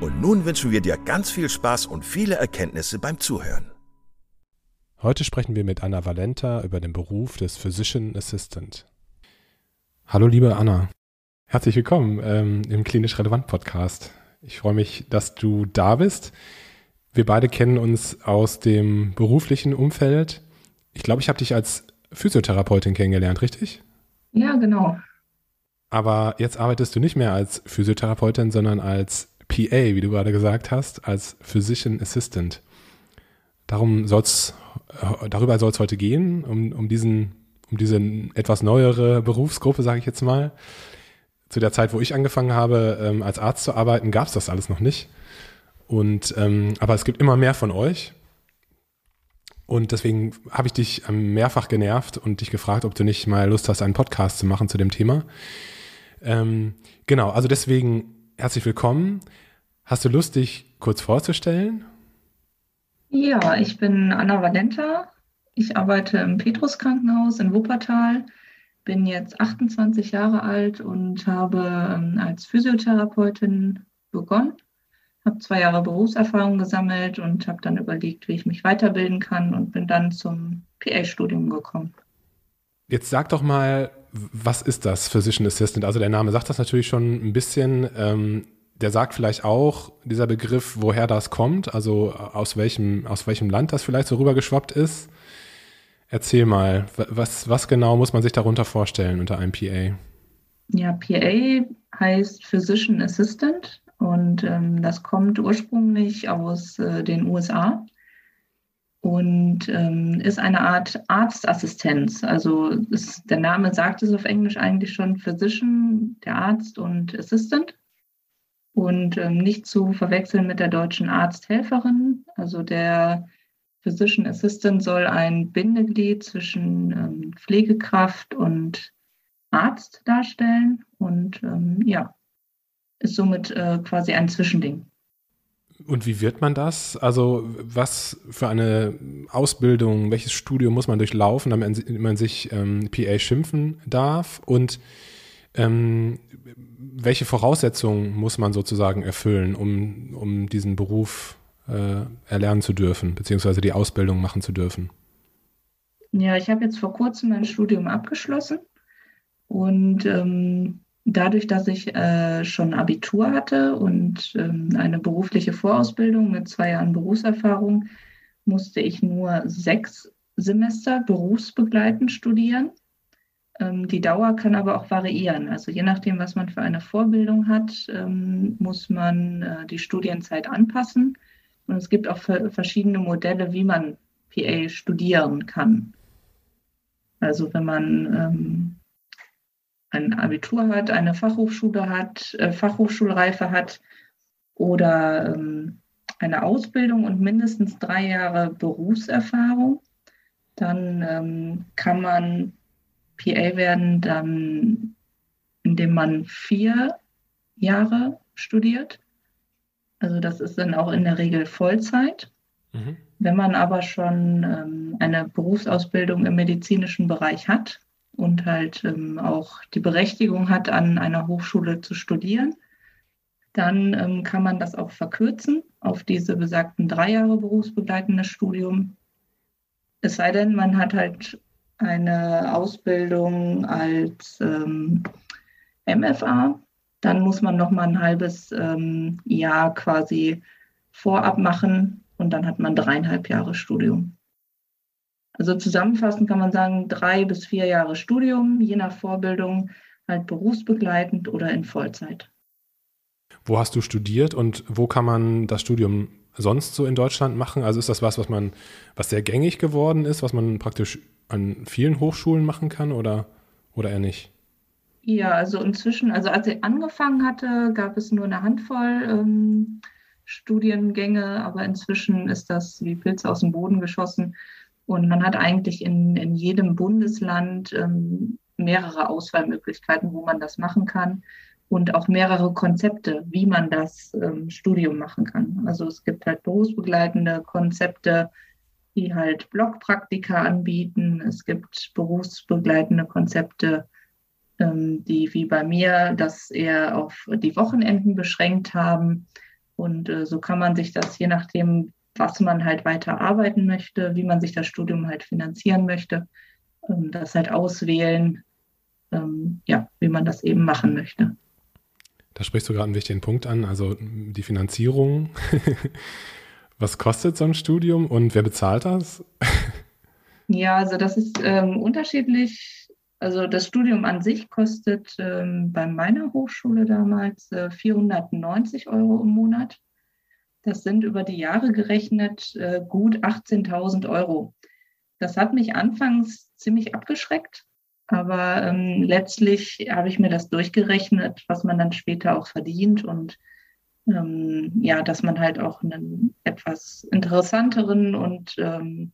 und nun wünschen wir dir ganz viel Spaß und viele Erkenntnisse beim Zuhören. Heute sprechen wir mit Anna Valenta über den Beruf des Physician Assistant. Hallo liebe Anna, herzlich willkommen ähm, im Klinisch Relevant Podcast. Ich freue mich, dass du da bist. Wir beide kennen uns aus dem beruflichen Umfeld. Ich glaube, ich habe dich als Physiotherapeutin kennengelernt, richtig? Ja, genau. Aber jetzt arbeitest du nicht mehr als Physiotherapeutin, sondern als PA, wie du gerade gesagt hast, als Physician Assistant. Darum soll's, darüber soll es heute gehen, um, um, diesen, um diese etwas neuere Berufsgruppe, sage ich jetzt mal. Zu der Zeit, wo ich angefangen habe, ähm, als Arzt zu arbeiten, gab es das alles noch nicht. Und ähm, aber es gibt immer mehr von euch. Und deswegen habe ich dich ähm, mehrfach genervt und dich gefragt, ob du nicht mal Lust hast, einen Podcast zu machen zu dem Thema. Ähm, genau, also deswegen herzlich willkommen. Hast du Lust, dich kurz vorzustellen? Ja, ich bin Anna Valenta. Ich arbeite im Petrus Krankenhaus in Wuppertal, bin jetzt 28 Jahre alt und habe ähm, als Physiotherapeutin begonnen, habe zwei Jahre Berufserfahrung gesammelt und habe dann überlegt, wie ich mich weiterbilden kann und bin dann zum PA-Studium gekommen. Jetzt sag doch mal, was ist das Physician Assistant? Also der Name sagt das natürlich schon ein bisschen. Ähm, der sagt vielleicht auch, dieser Begriff, woher das kommt, also aus welchem, aus welchem Land das vielleicht so rübergeschwappt ist. Erzähl mal, was, was genau muss man sich darunter vorstellen unter einem PA? Ja, PA heißt Physician Assistant und ähm, das kommt ursprünglich aus äh, den USA und ähm, ist eine Art Arztassistenz. Also ist, der Name sagt es auf Englisch eigentlich schon Physician, der Arzt und Assistant und ähm, nicht zu verwechseln mit der deutschen Arzthelferin. Also der Physician Assistant soll ein Bindeglied zwischen ähm, Pflegekraft und Arzt darstellen und ähm, ja, ist somit äh, quasi ein Zwischending. Und wie wird man das? Also was für eine Ausbildung, welches Studium muss man durchlaufen, damit man sich ähm, PA schimpfen darf? Und ähm, welche Voraussetzungen muss man sozusagen erfüllen, um, um diesen Beruf äh, erlernen zu dürfen, beziehungsweise die Ausbildung machen zu dürfen? Ja, ich habe jetzt vor kurzem mein Studium abgeschlossen und ähm, dadurch, dass ich äh, schon Abitur hatte und ähm, eine berufliche Vorausbildung mit zwei Jahren Berufserfahrung, musste ich nur sechs Semester berufsbegleitend studieren. Ähm, die Dauer kann aber auch variieren. Also je nachdem, was man für eine Vorbildung hat, ähm, muss man äh, die Studienzeit anpassen. Und es gibt auch verschiedene Modelle, wie man PA studieren kann. Also wenn man ähm, ein Abitur hat, eine Fachhochschule hat, äh, Fachhochschulreife hat oder eine Ausbildung und mindestens drei Jahre Berufserfahrung, dann kann man PA werden dann, indem man vier Jahre studiert. Also das ist dann auch in der Regel Vollzeit. Mhm. Wenn man aber schon ähm, eine Berufsausbildung im medizinischen Bereich hat, und halt ähm, auch die Berechtigung hat, an einer Hochschule zu studieren, dann ähm, kann man das auch verkürzen auf diese besagten drei Jahre berufsbegleitendes Studium. Es sei denn, man hat halt eine Ausbildung als ähm, MFA, dann muss man noch mal ein halbes ähm, Jahr quasi vorab machen und dann hat man dreieinhalb Jahre Studium. Also zusammenfassend kann man sagen, drei bis vier Jahre Studium, je nach Vorbildung, halt berufsbegleitend oder in Vollzeit. Wo hast du studiert und wo kann man das Studium sonst so in Deutschland machen? Also ist das was, was man, was sehr gängig geworden ist, was man praktisch an vielen Hochschulen machen kann oder, oder eher nicht? Ja, also inzwischen, also als ich angefangen hatte, gab es nur eine Handvoll ähm, Studiengänge, aber inzwischen ist das wie Pilze aus dem Boden geschossen. Und man hat eigentlich in, in jedem Bundesland ähm, mehrere Auswahlmöglichkeiten, wo man das machen kann und auch mehrere Konzepte, wie man das ähm, Studium machen kann. Also es gibt halt berufsbegleitende Konzepte, die halt Blockpraktika anbieten. Es gibt berufsbegleitende Konzepte, ähm, die wie bei mir das eher auf die Wochenenden beschränkt haben. Und äh, so kann man sich das je nachdem, was man halt weiter arbeiten möchte, wie man sich das Studium halt finanzieren möchte, ähm, das halt auswählen, ähm, ja, wie man das eben machen möchte. Da sprichst du gerade einen wichtigen Punkt an, also die Finanzierung. Was kostet so ein Studium und wer bezahlt das? ja, also das ist ähm, unterschiedlich. Also das Studium an sich kostet ähm, bei meiner Hochschule damals äh, 490 Euro im Monat. Das sind über die Jahre gerechnet äh, gut 18.000 Euro. Das hat mich anfangs ziemlich abgeschreckt, aber ähm, letztlich habe ich mir das durchgerechnet, was man dann später auch verdient und ähm, ja, dass man halt auch einen etwas interessanteren und ähm,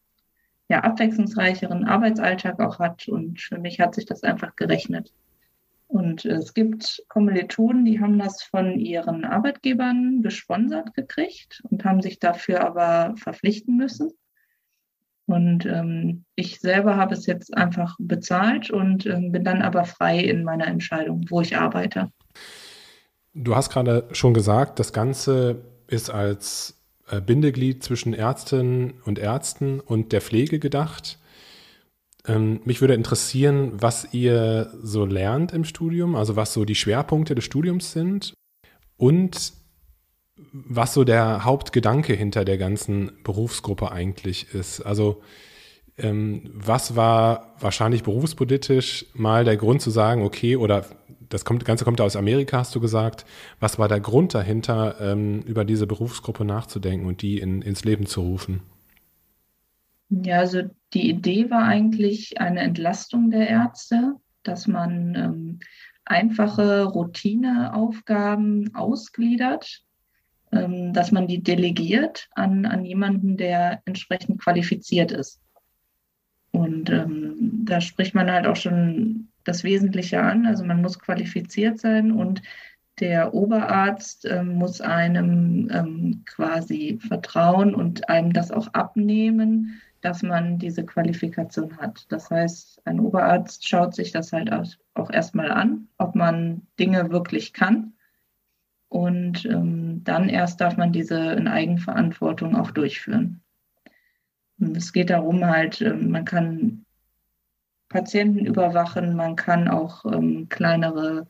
ja, abwechslungsreicheren Arbeitsalltag auch hat. Und für mich hat sich das einfach gerechnet. Und es gibt Kommilitonen, die haben das von ihren Arbeitgebern gesponsert gekriegt und haben sich dafür aber verpflichten müssen. Und ähm, ich selber habe es jetzt einfach bezahlt und ähm, bin dann aber frei in meiner Entscheidung, wo ich arbeite. Du hast gerade schon gesagt, das Ganze ist als äh, Bindeglied zwischen Ärztinnen und Ärzten und der Pflege gedacht. Ähm, mich würde interessieren, was ihr so lernt im Studium, also was so die Schwerpunkte des Studiums sind und was so der Hauptgedanke hinter der ganzen Berufsgruppe eigentlich ist. Also ähm, was war wahrscheinlich berufspolitisch mal der Grund zu sagen, okay, oder das kommt, Ganze kommt aus Amerika, hast du gesagt. Was war der Grund dahinter, ähm, über diese Berufsgruppe nachzudenken und die in, ins Leben zu rufen? Ja, also die Idee war eigentlich eine Entlastung der Ärzte, dass man ähm, einfache Routineaufgaben ausgliedert ähm, dass man die delegiert an, an jemanden, der entsprechend qualifiziert ist. Und ähm, da spricht man halt auch schon das Wesentliche an. Also man muss qualifiziert sein und der Oberarzt ähm, muss einem ähm, quasi vertrauen und einem das auch abnehmen, dass man diese Qualifikation hat. Das heißt, ein Oberarzt schaut sich das halt auch erstmal an, ob man Dinge wirklich kann und ähm, dann erst darf man diese in Eigenverantwortung auch durchführen. Und es geht darum, halt, äh, man kann Patienten überwachen, man kann auch ähm, kleinere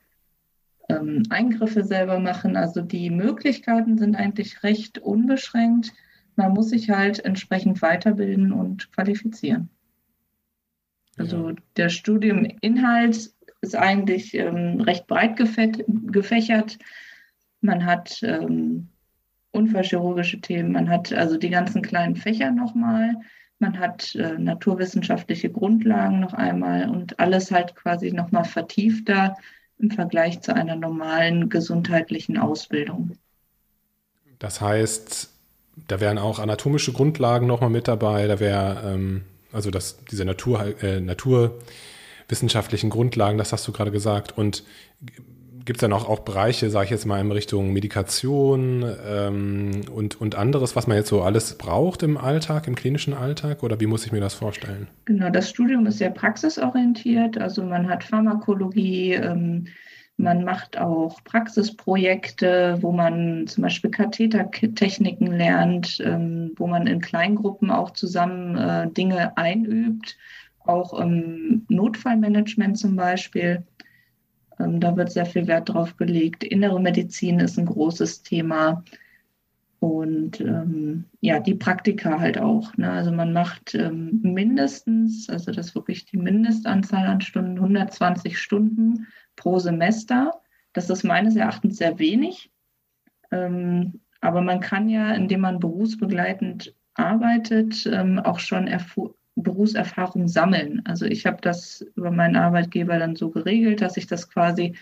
ähm, Eingriffe selber machen. Also die Möglichkeiten sind eigentlich recht unbeschränkt. Man muss sich halt entsprechend weiterbilden und qualifizieren. Also der Studiuminhalt ist eigentlich ähm, recht breit gefächert. Man hat ähm, unfallchirurgische Themen, man hat also die ganzen kleinen Fächer nochmal, man hat äh, naturwissenschaftliche Grundlagen noch einmal und alles halt quasi nochmal vertiefter im Vergleich zu einer normalen gesundheitlichen Ausbildung. Das heißt, da wären auch anatomische Grundlagen nochmal mit dabei, da wäre ähm, also das, diese Natur, äh, naturwissenschaftlichen Grundlagen, das hast du gerade gesagt. Und gibt es dann auch, auch Bereiche, sage ich jetzt mal, in Richtung Medikation ähm, und, und anderes, was man jetzt so alles braucht im Alltag, im klinischen Alltag? Oder wie muss ich mir das vorstellen? Genau, das Studium ist sehr praxisorientiert. Also man hat Pharmakologie, ähm, man macht auch Praxisprojekte, wo man zum Beispiel Kathetertechniken lernt, ähm, wo man in Kleingruppen auch zusammen äh, Dinge einübt, auch im Notfallmanagement zum Beispiel. Ähm, da wird sehr viel Wert drauf gelegt. Innere Medizin ist ein großes Thema. Und ähm, ja, die Praktika halt auch. Ne? Also man macht ähm, mindestens, also das ist wirklich die Mindestanzahl an Stunden, 120 Stunden pro Semester. Das ist meines Erachtens sehr wenig. Ähm, aber man kann ja, indem man berufsbegleitend arbeitet, ähm, auch schon Berufserfahrung sammeln. Also ich habe das über meinen Arbeitgeber dann so geregelt, dass ich das quasi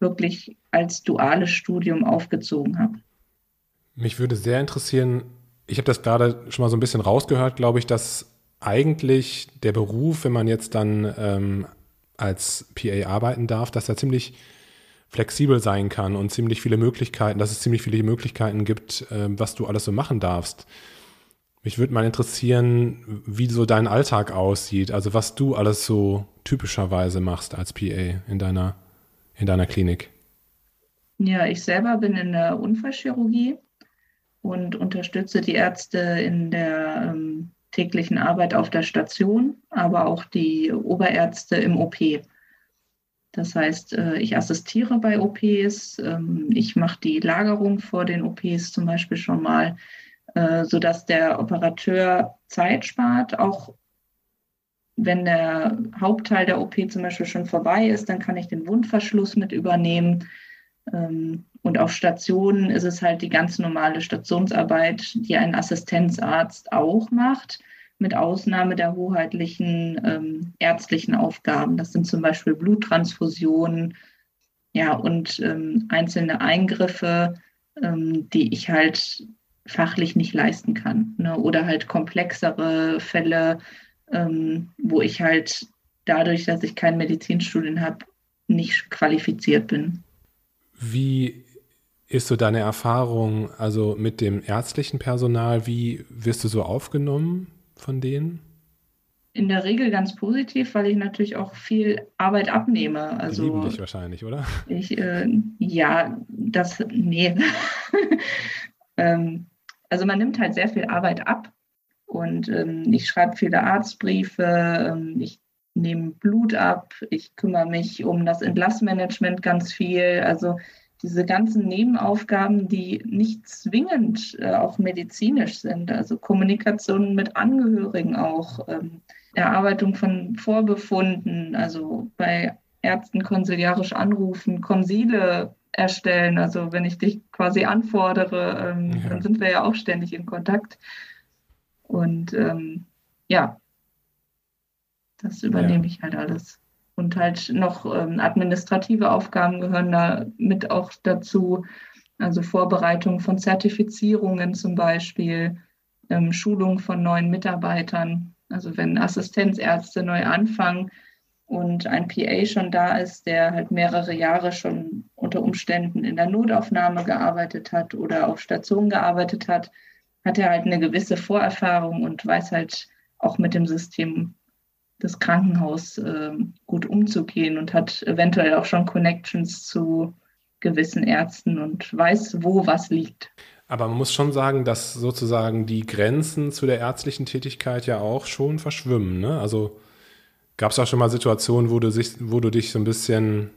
wirklich als duales Studium aufgezogen habe. Mich würde sehr interessieren, ich habe das gerade schon mal so ein bisschen rausgehört, glaube ich, dass eigentlich der Beruf, wenn man jetzt dann ähm, als PA arbeiten darf, dass er ziemlich flexibel sein kann und ziemlich viele Möglichkeiten, dass es ziemlich viele Möglichkeiten gibt, äh, was du alles so machen darfst. Mich würde mal interessieren, wie so dein Alltag aussieht, also was du alles so typischerweise machst als PA in deiner, in deiner Klinik. Ja, ich selber bin in der Unfallchirurgie und unterstütze die Ärzte in der ähm, täglichen Arbeit auf der Station, aber auch die Oberärzte im OP. Das heißt, äh, ich assistiere bei OPs, ähm, ich mache die Lagerung vor den OPs zum Beispiel schon mal. Äh, sodass der Operateur Zeit spart. Auch wenn der Hauptteil der OP zum Beispiel schon vorbei ist, dann kann ich den Wundverschluss mit übernehmen. Ähm, und auf Stationen ist es halt die ganz normale Stationsarbeit, die ein Assistenzarzt auch macht, mit Ausnahme der hoheitlichen ähm, ärztlichen Aufgaben. Das sind zum Beispiel Bluttransfusionen ja, und ähm, einzelne Eingriffe, ähm, die ich halt fachlich nicht leisten kann. Ne? Oder halt komplexere Fälle, ähm, wo ich halt dadurch, dass ich kein Medizinstudien habe, nicht qualifiziert bin. Wie ist so deine Erfahrung also mit dem ärztlichen Personal? Wie wirst du so aufgenommen von denen? In der Regel ganz positiv, weil ich natürlich auch viel Arbeit abnehme. Also, lieben dich wahrscheinlich, oder? Ich, äh, ja, das, nee. ähm, also man nimmt halt sehr viel Arbeit ab und ähm, ich schreibe viele Arztbriefe, ähm, ich nehme Blut ab, ich kümmere mich um das Entlassmanagement ganz viel. Also diese ganzen Nebenaufgaben, die nicht zwingend äh, auch medizinisch sind, also Kommunikation mit Angehörigen auch, ähm, Erarbeitung von Vorbefunden, also bei Ärzten konsiliarisch anrufen, Konsile erstellen. Also wenn ich dich quasi anfordere, ähm, ja. dann sind wir ja auch ständig in Kontakt. Und ähm, ja, das übernehme ja. ich halt alles. Und halt noch ähm, administrative Aufgaben gehören da mit auch dazu. Also Vorbereitung von Zertifizierungen zum Beispiel, ähm, Schulung von neuen Mitarbeitern. Also wenn Assistenzärzte neu anfangen, und ein PA schon da ist, der halt mehrere Jahre schon unter Umständen in der Notaufnahme gearbeitet hat oder auf Station gearbeitet hat, hat er halt eine gewisse Vorerfahrung und weiß halt auch mit dem System des Krankenhauses äh, gut umzugehen und hat eventuell auch schon Connections zu gewissen Ärzten und weiß, wo was liegt. Aber man muss schon sagen, dass sozusagen die Grenzen zu der ärztlichen Tätigkeit ja auch schon verschwimmen. Ne? Also Gab es auch schon mal Situationen, wo du, sich, wo du dich so ein bisschen,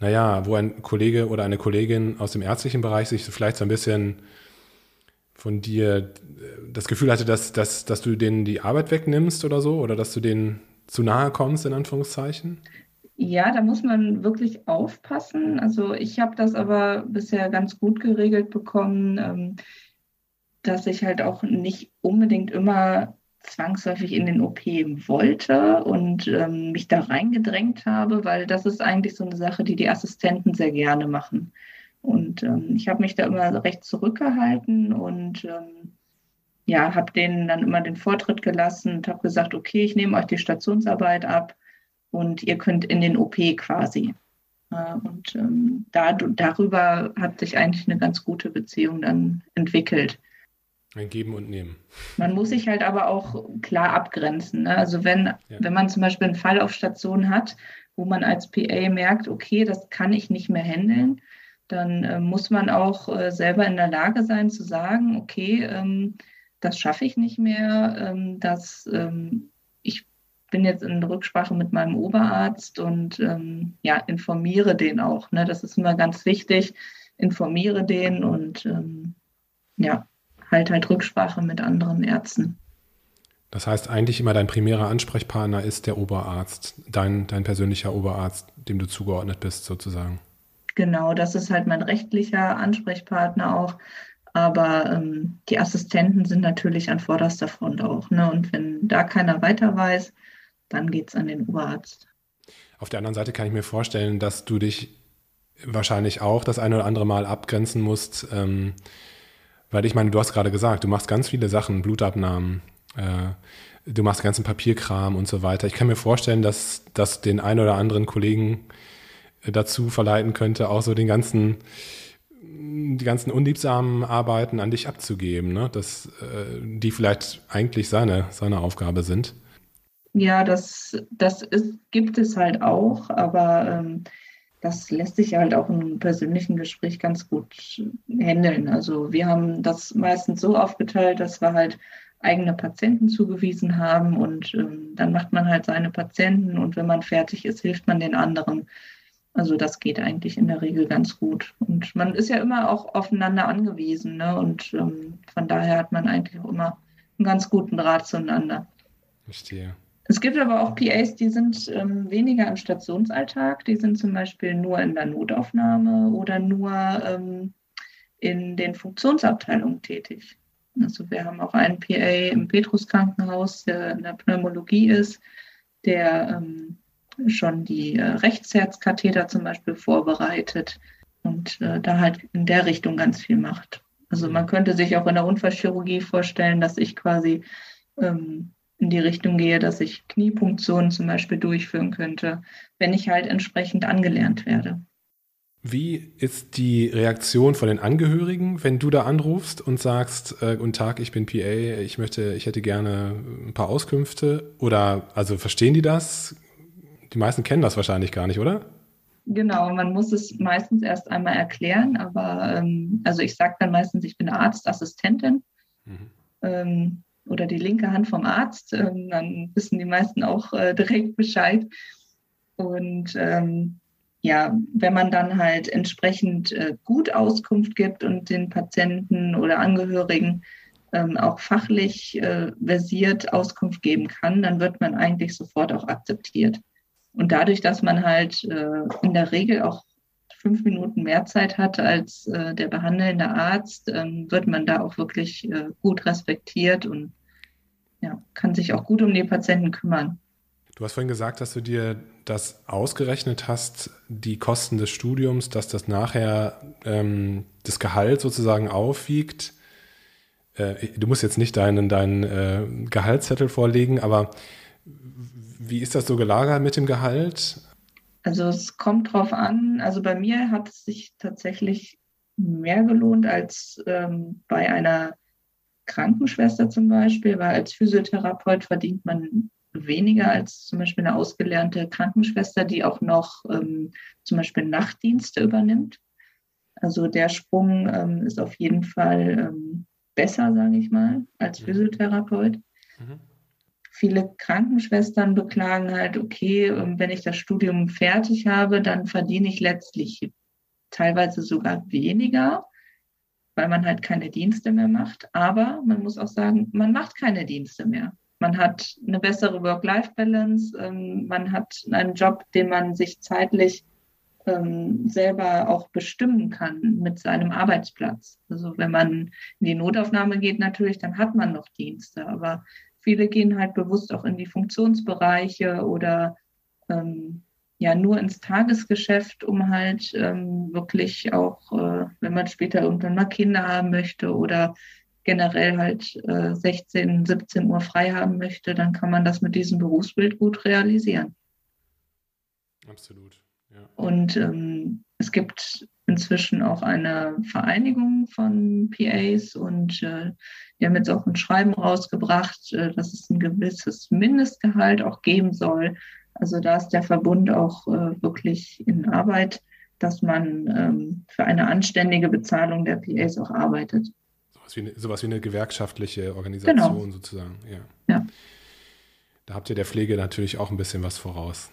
naja, wo ein Kollege oder eine Kollegin aus dem ärztlichen Bereich sich vielleicht so ein bisschen von dir äh, das Gefühl hatte, dass, dass, dass du denen die Arbeit wegnimmst oder so, oder dass du denen zu nahe kommst, in Anführungszeichen? Ja, da muss man wirklich aufpassen. Also ich habe das aber bisher ganz gut geregelt bekommen, ähm, dass ich halt auch nicht unbedingt immer zwangsläufig in den OP wollte und ähm, mich da reingedrängt habe, weil das ist eigentlich so eine Sache, die die Assistenten sehr gerne machen. Und ähm, ich habe mich da immer recht zurückgehalten und ähm, ja, habe denen dann immer den Vortritt gelassen und habe gesagt, okay, ich nehme euch die Stationsarbeit ab und ihr könnt in den OP quasi. Und ähm, da, darüber hat sich eigentlich eine ganz gute Beziehung dann entwickelt. Ein Geben und Nehmen. Man muss sich halt aber auch klar abgrenzen. Ne? Also wenn, ja. wenn man zum Beispiel einen Fall auf Station hat, wo man als PA merkt, okay, das kann ich nicht mehr handeln, dann äh, muss man auch äh, selber in der Lage sein zu sagen, okay, ähm, das schaffe ich nicht mehr, ähm, das, ähm, ich bin jetzt in Rücksprache mit meinem Oberarzt und ähm, ja, informiere den auch. Ne? Das ist immer ganz wichtig, informiere den und ähm, ja, halt halt Rücksprache mit anderen Ärzten. Das heißt, eigentlich immer dein primärer Ansprechpartner ist der Oberarzt, dein, dein persönlicher Oberarzt, dem du zugeordnet bist, sozusagen. Genau, das ist halt mein rechtlicher Ansprechpartner auch. Aber ähm, die Assistenten sind natürlich an vorderster Front auch. Ne? Und wenn da keiner weiter weiß, dann geht es an den Oberarzt. Auf der anderen Seite kann ich mir vorstellen, dass du dich wahrscheinlich auch das eine oder andere Mal abgrenzen musst. Ähm, weil ich meine, du hast gerade gesagt, du machst ganz viele Sachen, Blutabnahmen, äh, du machst ganzen Papierkram und so weiter. Ich kann mir vorstellen, dass das den einen oder anderen Kollegen dazu verleiten könnte, auch so den ganzen, die ganzen unliebsamen Arbeiten an dich abzugeben, ne? dass äh, die vielleicht eigentlich seine, seine Aufgabe sind. Ja, das, das ist, gibt es halt auch, aber ähm, das lässt sich halt auch im persönlichen Gespräch ganz gut handeln. Also wir haben das meistens so aufgeteilt, dass wir halt eigene Patienten zugewiesen haben und ähm, dann macht man halt seine Patienten und wenn man fertig ist, hilft man den anderen. Also das geht eigentlich in der Regel ganz gut. Und man ist ja immer auch aufeinander angewiesen. Ne? Und ähm, von daher hat man eigentlich auch immer einen ganz guten Draht zueinander. Verstehe. Es gibt aber auch PAs, die sind ähm, weniger im Stationsalltag. Die sind zum Beispiel nur in der Notaufnahme oder nur ähm, in den Funktionsabteilungen tätig. Also wir haben auch einen PA im Petrus Krankenhaus, der in der Pneumologie ist, der ähm, schon die äh, Rechtsherzkatheter zum Beispiel vorbereitet und äh, da halt in der Richtung ganz viel macht. Also man könnte sich auch in der Unfallchirurgie vorstellen, dass ich quasi ähm, in die Richtung gehe, dass ich Kniepunktionen zum Beispiel durchführen könnte, wenn ich halt entsprechend angelernt werde. Wie ist die Reaktion von den Angehörigen, wenn du da anrufst und sagst, äh, guten Tag, ich bin PA, ich möchte, ich hätte gerne ein paar Auskünfte? Oder also verstehen die das? Die meisten kennen das wahrscheinlich gar nicht, oder? Genau, man muss es meistens erst einmal erklären, aber ähm, also ich sage dann meistens, ich bin Arztassistentin. Mhm. Ähm, oder die linke Hand vom Arzt, ähm, dann wissen die meisten auch äh, direkt Bescheid. Und ähm, ja, wenn man dann halt entsprechend äh, gut Auskunft gibt und den Patienten oder Angehörigen ähm, auch fachlich äh, versiert Auskunft geben kann, dann wird man eigentlich sofort auch akzeptiert. Und dadurch, dass man halt äh, in der Regel auch fünf Minuten mehr Zeit hat als äh, der behandelnde Arzt, ähm, wird man da auch wirklich äh, gut respektiert und ja, kann sich auch gut um die Patienten kümmern. Du hast vorhin gesagt, dass du dir das ausgerechnet hast, die Kosten des Studiums, dass das nachher ähm, das Gehalt sozusagen aufwiegt. Äh, du musst jetzt nicht deinen, deinen äh, Gehaltszettel vorlegen, aber wie ist das so gelagert mit dem Gehalt? Also es kommt drauf an. Also bei mir hat es sich tatsächlich mehr gelohnt als ähm, bei einer Krankenschwester zum Beispiel, weil als Physiotherapeut verdient man weniger als zum Beispiel eine ausgelernte Krankenschwester, die auch noch ähm, zum Beispiel Nachtdienste übernimmt. Also der Sprung ähm, ist auf jeden Fall ähm, besser, sage ich mal, als mhm. Physiotherapeut. Mhm. Viele Krankenschwestern beklagen halt, okay, ähm, wenn ich das Studium fertig habe, dann verdiene ich letztlich teilweise sogar weniger weil man halt keine Dienste mehr macht. Aber man muss auch sagen, man macht keine Dienste mehr. Man hat eine bessere Work-Life-Balance, ähm, man hat einen Job, den man sich zeitlich ähm, selber auch bestimmen kann mit seinem Arbeitsplatz. Also wenn man in die Notaufnahme geht natürlich, dann hat man noch Dienste, aber viele gehen halt bewusst auch in die Funktionsbereiche oder ähm, ja nur ins Tagesgeschäft, um halt ähm, wirklich auch, äh, wenn man später irgendwann mal Kinder haben möchte oder generell halt äh, 16, 17 Uhr frei haben möchte, dann kann man das mit diesem Berufsbild gut realisieren. Absolut. Ja. Und ähm, es gibt inzwischen auch eine Vereinigung von PAs und äh, die haben jetzt auch ein Schreiben rausgebracht, äh, dass es ein gewisses Mindestgehalt auch geben soll. Also da ist der Verbund auch äh, wirklich in Arbeit, dass man ähm, für eine anständige Bezahlung der PAs auch arbeitet. Sowas wie eine, sowas wie eine gewerkschaftliche Organisation genau. sozusagen. Ja. ja. Da habt ihr der Pflege natürlich auch ein bisschen was voraus.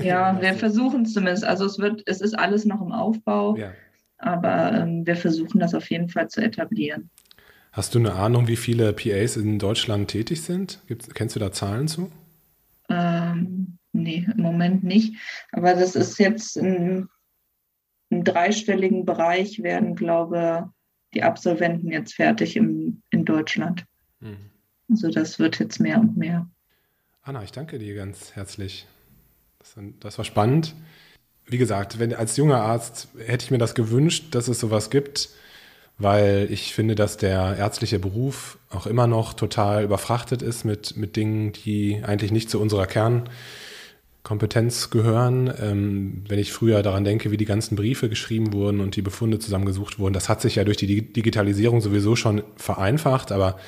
Ja, wir versuchen es zumindest. Also es wird, es ist alles noch im Aufbau, ja. aber ähm, wir versuchen das auf jeden Fall zu etablieren. Hast du eine Ahnung, wie viele PAs in Deutschland tätig sind? Gibt's, kennst du da Zahlen zu? Ähm, nee, im Moment nicht. Aber das ist jetzt im, im dreistelligen Bereich werden, glaube die Absolventen jetzt fertig im, in Deutschland. Mhm. Also das wird jetzt mehr und mehr. Anna, ich danke dir ganz herzlich. Das, das war spannend. Wie gesagt, wenn, als junger Arzt hätte ich mir das gewünscht, dass es sowas gibt, weil ich finde, dass der ärztliche Beruf auch immer noch total überfrachtet ist mit, mit Dingen, die eigentlich nicht zu unserer Kernkompetenz gehören. Ähm, wenn ich früher daran denke, wie die ganzen Briefe geschrieben wurden und die Befunde zusammengesucht wurden, das hat sich ja durch die Digitalisierung sowieso schon vereinfacht, aber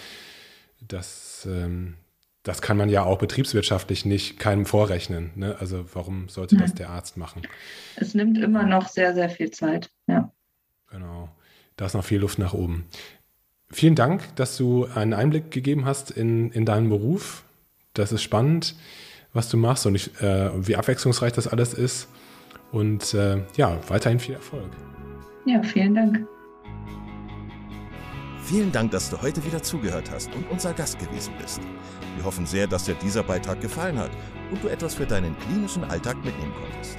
das, ähm, das kann man ja auch betriebswirtschaftlich nicht keinem vorrechnen. Ne? Also warum sollte das der Arzt machen? Es nimmt immer noch sehr, sehr viel Zeit, ja. Genau. Da ist noch viel Luft nach oben. Vielen Dank, dass du einen Einblick gegeben hast in, in deinen Beruf. Das ist spannend, was du machst und ich, äh, wie abwechslungsreich das alles ist. Und äh, ja, weiterhin viel Erfolg. Ja, vielen Dank. Vielen Dank, dass du heute wieder zugehört hast und unser Gast gewesen bist. Wir hoffen sehr, dass dir dieser Beitrag gefallen hat und du etwas für deinen klinischen Alltag mitnehmen konntest.